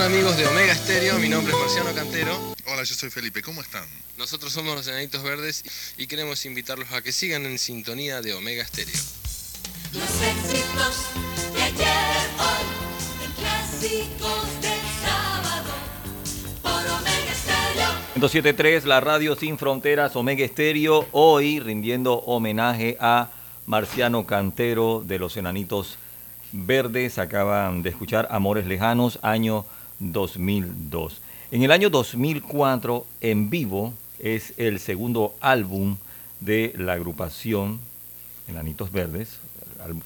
¿Cómo están amigos de Omega Stereo? Mi nombre es Marciano Cantero. Hola, yo soy Felipe, ¿cómo están? Nosotros somos los Enanitos Verdes y queremos invitarlos a que sigan en sintonía de Omega Stereo. Los éxitos de ayer, hoy, en clásicos del sábado, por Omega Stereo. 107.3, la radio sin fronteras, Omega Estéreo, hoy rindiendo homenaje a Marciano Cantero de los Enanitos Verdes. Acaban de escuchar Amores Lejanos, año 2002. En el año 2004, En Vivo, es el segundo álbum de la agrupación Enanitos Verdes,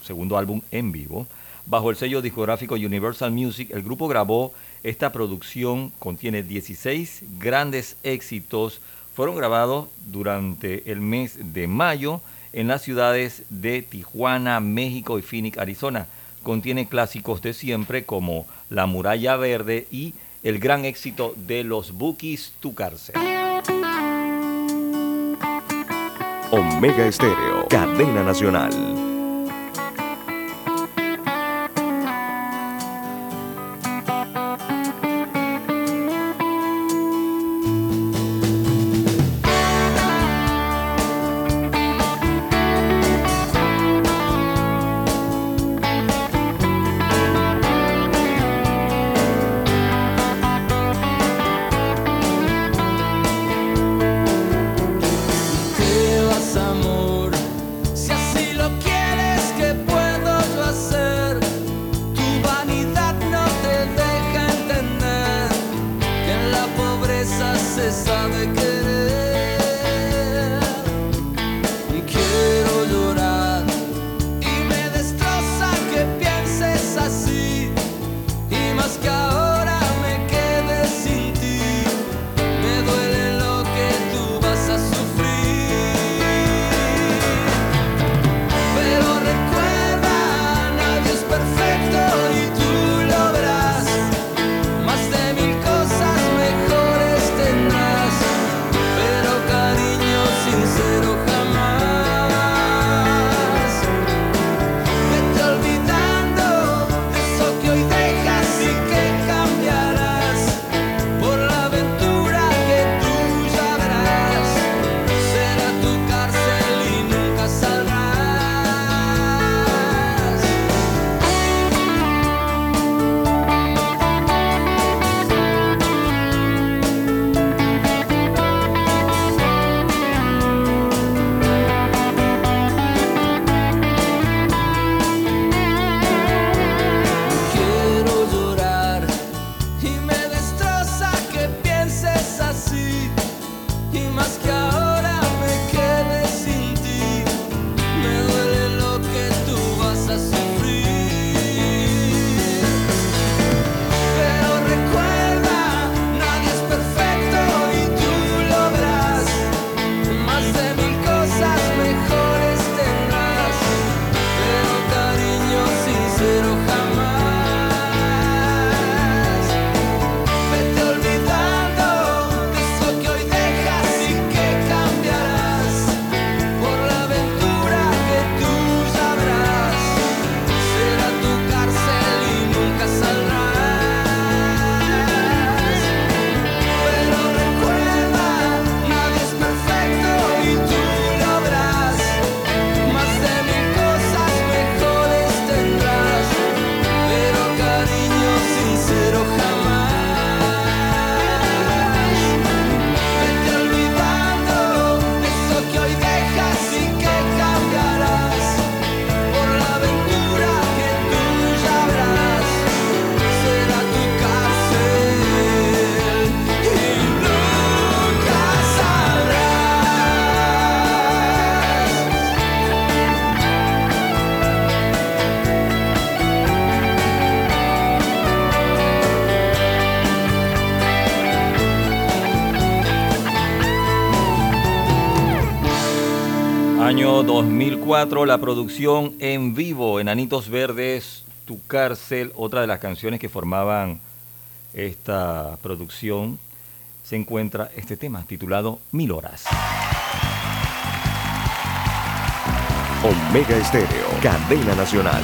segundo álbum en vivo. Bajo el sello discográfico Universal Music, el grupo grabó esta producción, contiene 16 grandes éxitos, fueron grabados durante el mes de mayo en las ciudades de Tijuana, México y Phoenix, Arizona. Contiene clásicos de siempre como La Muralla Verde y el gran éxito de los Bookies, Tu Cárcel. Omega Estéreo, cadena nacional. 2004, la producción en vivo, Enanitos Verdes, Tu Cárcel, otra de las canciones que formaban esta producción, se encuentra este tema titulado Mil Horas. Omega Estéreo, cadena nacional.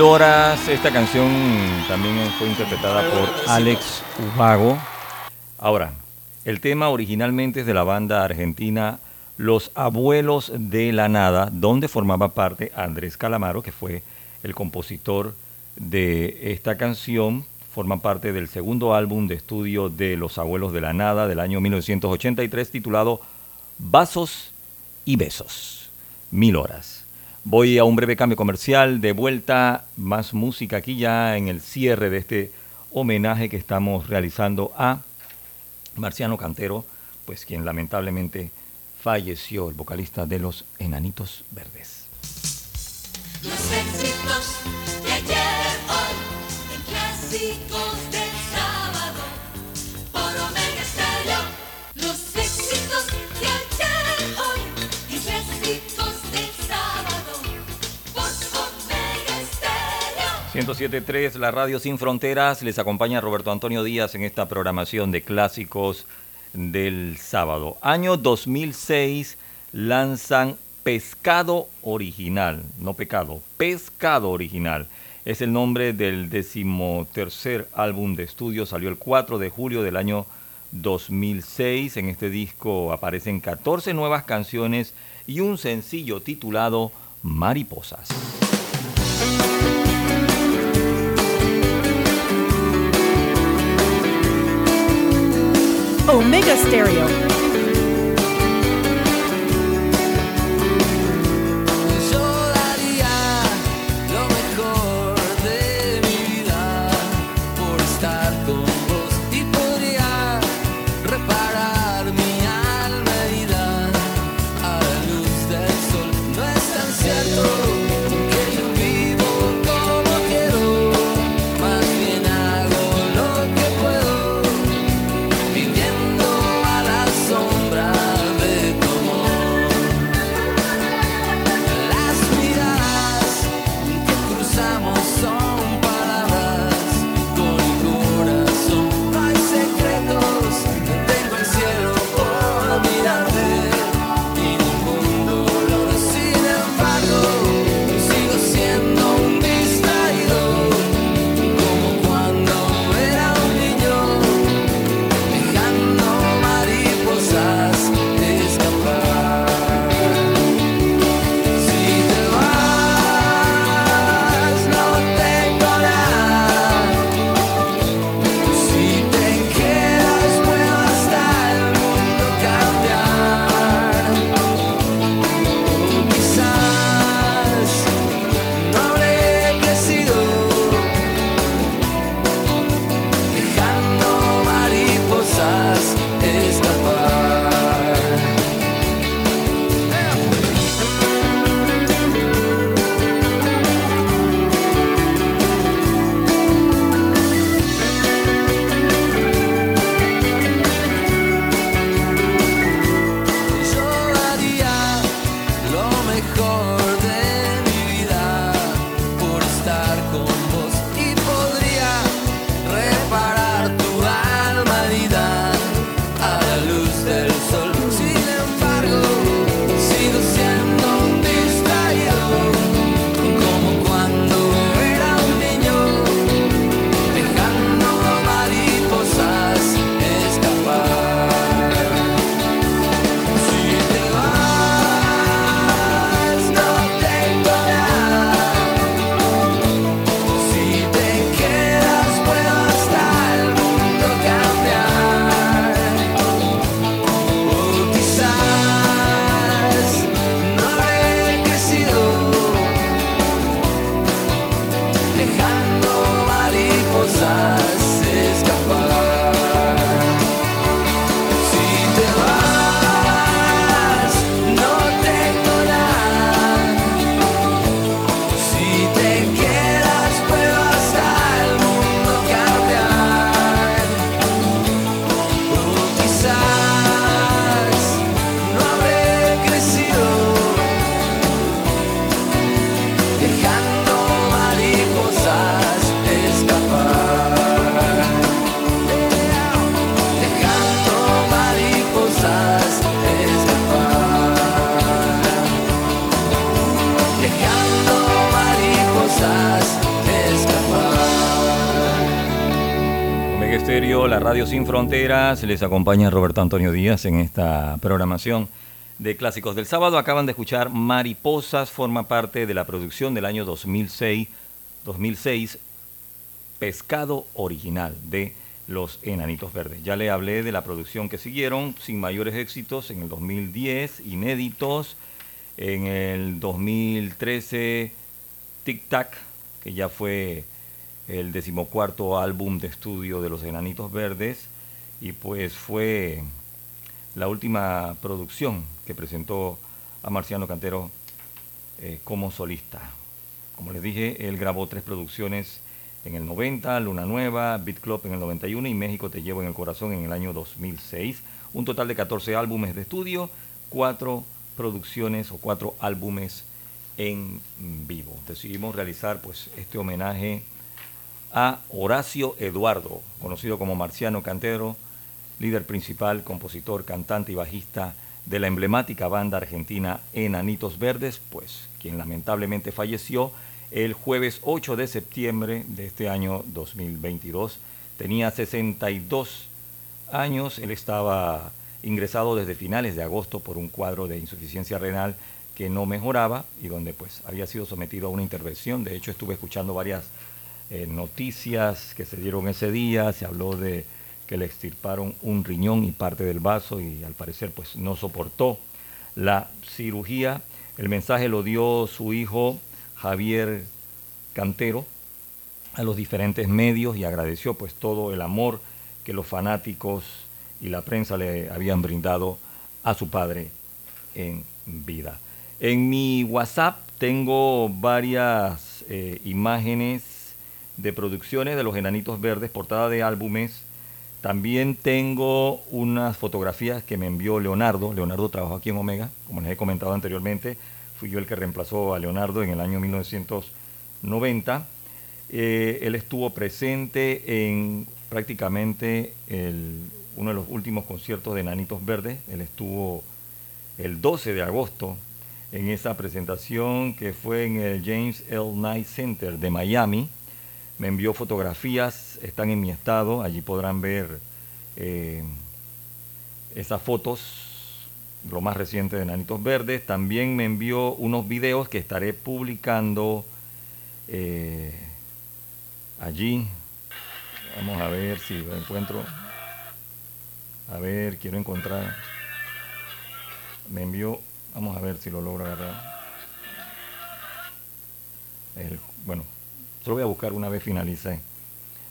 Mil horas, esta canción también fue interpretada por Alex Ubago. Ahora, el tema originalmente es de la banda argentina Los Abuelos de la Nada, donde formaba parte Andrés Calamaro, que fue el compositor de esta canción. Forma parte del segundo álbum de estudio de Los Abuelos de la Nada del año 1983, titulado Vasos y Besos. Mil horas. Voy a un breve cambio comercial, de vuelta, más música aquí ya en el cierre de este homenaje que estamos realizando a Marciano Cantero, pues quien lamentablemente falleció, el vocalista de los Enanitos Verdes. Los éxitos de ayer, hoy, en clásicos 107.3, la radio sin fronteras, les acompaña Roberto Antonio Díaz en esta programación de clásicos del sábado. Año 2006 lanzan Pescado Original, no pecado, Pescado Original. Es el nombre del decimotercer álbum de estudio, salió el 4 de julio del año 2006. En este disco aparecen 14 nuevas canciones y un sencillo titulado Mariposas. Omega Stereo. Sin fronteras, les acompaña Roberto Antonio Díaz en esta programación de Clásicos del Sábado. Acaban de escuchar Mariposas, forma parte de la producción del año 2006, 2006 Pescado Original de Los Enanitos Verdes. Ya le hablé de la producción que siguieron sin mayores éxitos en el 2010, inéditos, en el 2013 Tic Tac, que ya fue el decimocuarto álbum de estudio de Los Enanitos Verdes y pues fue la última producción que presentó a Marciano Cantero eh, como solista. Como les dije, él grabó tres producciones en el 90, Luna Nueva, Beat Club en el 91 y México Te Llevo en el Corazón en el año 2006. Un total de 14 álbumes de estudio, cuatro producciones o cuatro álbumes en vivo. Decidimos realizar pues este homenaje a Horacio Eduardo, conocido como Marciano Cantero, líder principal, compositor, cantante y bajista de la emblemática banda argentina Enanitos Verdes, pues quien lamentablemente falleció el jueves 8 de septiembre de este año 2022. Tenía 62 años. Él estaba ingresado desde finales de agosto por un cuadro de insuficiencia renal que no mejoraba y donde pues había sido sometido a una intervención. De hecho, estuve escuchando varias eh, noticias que se dieron ese día. Se habló de que le extirparon un riñón y parte del vaso y al parecer pues no soportó la cirugía. El mensaje lo dio su hijo Javier Cantero a los diferentes medios y agradeció pues todo el amor que los fanáticos y la prensa le habían brindado a su padre en vida. En mi WhatsApp tengo varias eh, imágenes de producciones de los Enanitos Verdes, portada de álbumes. También tengo unas fotografías que me envió Leonardo. Leonardo trabajó aquí en Omega, como les he comentado anteriormente. Fui yo el que reemplazó a Leonardo en el año 1990. Eh, él estuvo presente en prácticamente el, uno de los últimos conciertos de Enanitos Verdes. Él estuvo el 12 de agosto en esa presentación que fue en el James L. Knight Center de Miami. Me envió fotografías, están en mi estado, allí podrán ver eh, esas fotos, lo más reciente de Enanitos Verdes. También me envió unos videos que estaré publicando eh, allí. Vamos a ver si lo encuentro. A ver, quiero encontrar. Me envió, vamos a ver si lo logro agarrar. El- bueno, solo voy a buscar una vez finalice.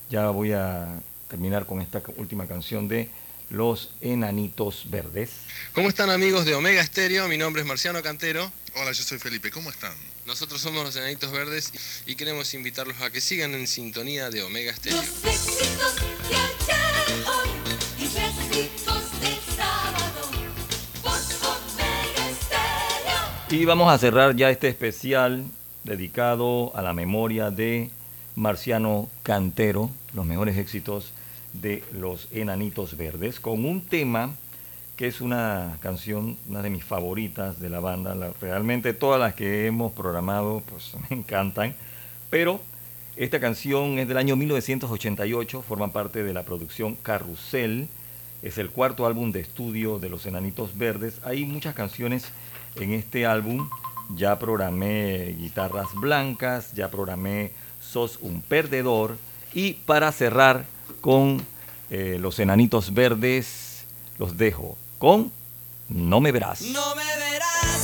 Ya voy a terminar con esta última canción de Los Enanitos Verdes. ¿Cómo están amigos de Omega Stereo? Mi nombre es Marciano Cantero. Hola, yo soy Felipe, ¿cómo están? Nosotros somos los Enanitos Verdes y queremos invitarlos a que sigan en sintonía de Omega Stereo. Los éxitos de ayer, hoy y clásicos del sábado. Por Omega Estéreo. Y vamos a cerrar ya este especial dedicado a la memoria de Marciano Cantero, los mejores éxitos de los Enanitos Verdes, con un tema que es una canción, una de mis favoritas de la banda. La- realmente todas las que hemos programado pues me encantan, pero esta canción es del año 1988, forma parte de la producción Carrusel, es el cuarto álbum de estudio de los Enanitos Verdes. Hay muchas canciones en este álbum. Ya programé Guitarras Blancas, ya programé Sos un Perdedor. Y para cerrar con eh, los Enanitos Verdes, los dejo con No me verás. No me verás,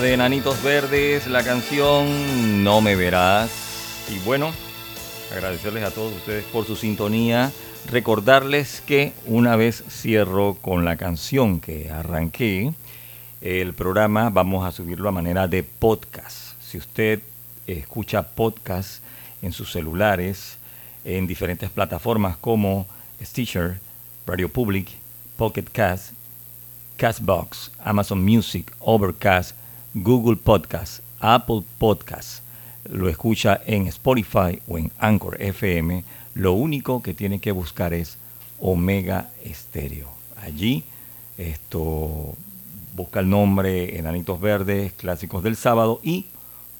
De Enanitos Verdes, la canción No me verás. Y bueno, agradecerles a todos ustedes por su sintonía. Recordarles que una vez cierro con la canción que arranqué, el programa vamos a subirlo a manera de podcast. Si usted escucha podcast en sus celulares, en diferentes plataformas como Stitcher, Radio Public, Pocket Cast, Castbox, Amazon Music, Overcast, Google Podcast, Apple Podcast, lo escucha en Spotify o en Anchor FM, lo único que tiene que buscar es Omega Estéreo. Allí esto busca el nombre Enanitos Verdes, Clásicos del Sábado y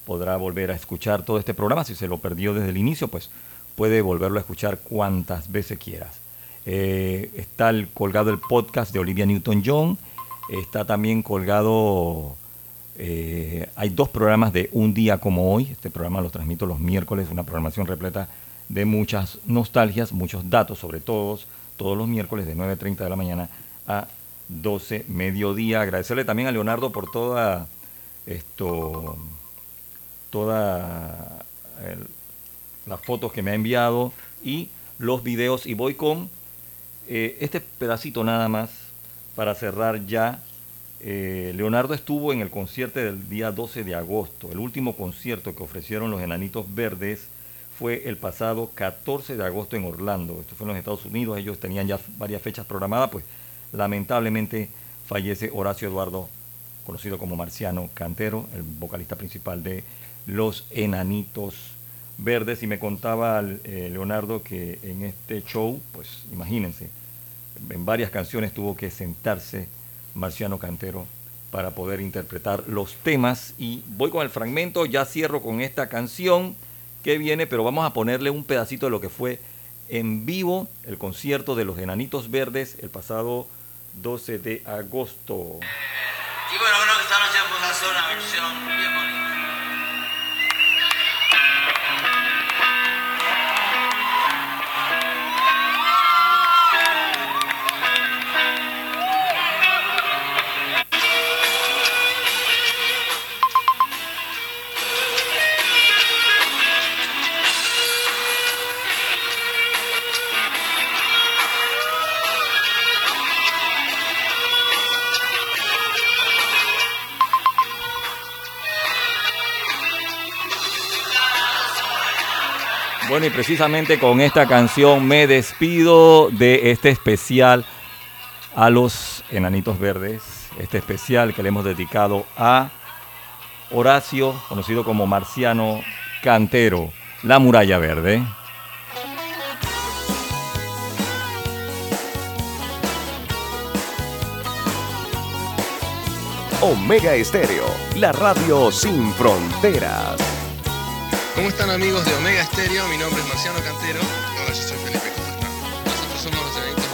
podrá volver a escuchar todo este programa. Si se lo perdió desde el inicio, pues puede volverlo a escuchar cuantas veces quieras. Eh, está colgado el podcast de Olivia Newton-John. Está también colgado. Eh, hay dos programas de Un Día como Hoy. Este programa lo transmito los miércoles. Una programación repleta de muchas nostalgias, muchos datos sobre todos. Todos los miércoles de 9.30 de la mañana a 12 mediodía. Agradecerle también a Leonardo por toda esto. Toda el- las fotos que me ha enviado y los videos. Y voy con eh, este pedacito nada más para cerrar ya. Eh, Leonardo estuvo en el concierto del día 12 de agosto. El último concierto que ofrecieron los Enanitos Verdes fue el pasado 14 de agosto en Orlando. Esto fue en los Estados Unidos. Ellos tenían ya varias fechas programadas. Pues lamentablemente fallece Horacio Eduardo, conocido como Marciano Cantero, el vocalista principal de Los Enanitos Verdes. Y me contaba eh, Leonardo que en este show, pues imagínense, en varias canciones tuvo que sentarse Marciano Cantero para poder interpretar los temas. Y voy con el fragmento, ya cierro con esta canción que viene, pero vamos a ponerle un pedacito de lo que fue en vivo el concierto de los Enanitos Verdes el pasado 12 de agosto. Y bueno, esta noche hacer una versión bien bonita. Bueno, y precisamente con esta canción me despido de este especial a los Enanitos Verdes, este especial que le hemos dedicado a Horacio, conocido como Marciano Cantero, la muralla verde. Omega Estéreo, la radio sin fronteras. ¿Cómo están amigos de Omega Stereo? Mi nombre es Marciano Cantero. Hola, yo soy Felipe, ¿cómo están? Nosotros somos los Enanitos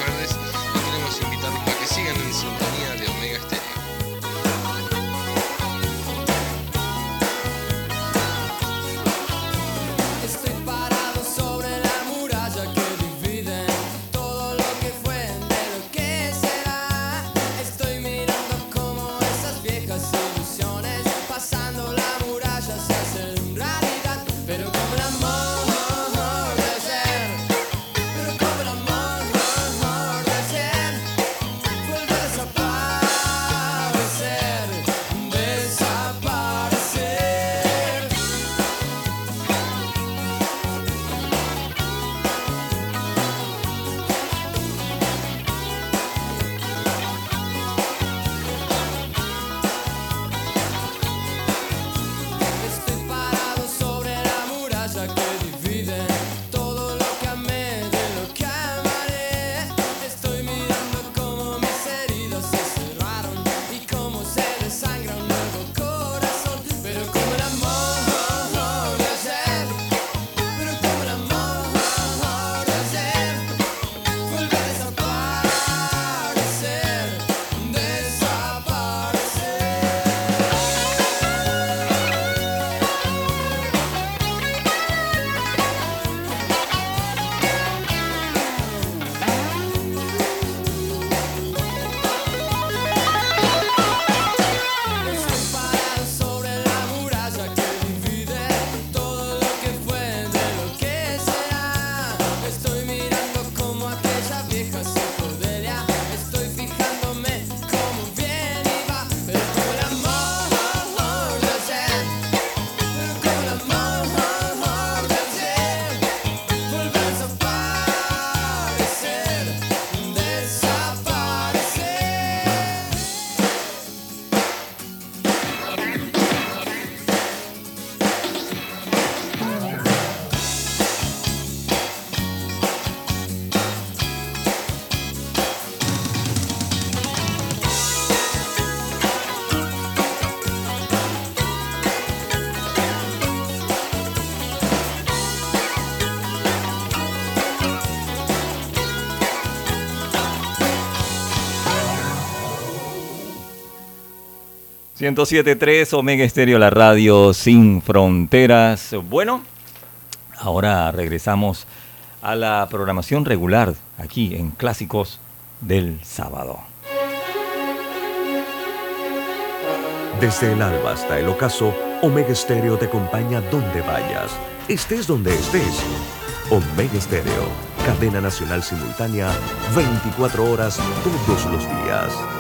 107.3 Omega Estéreo, la radio sin fronteras. Bueno, ahora regresamos a la programación regular aquí en Clásicos del Sábado. Desde el alba hasta el ocaso, Omega Stereo te acompaña donde vayas, estés donde estés. Omega Stereo, cadena nacional simultánea, 24 horas todos los días.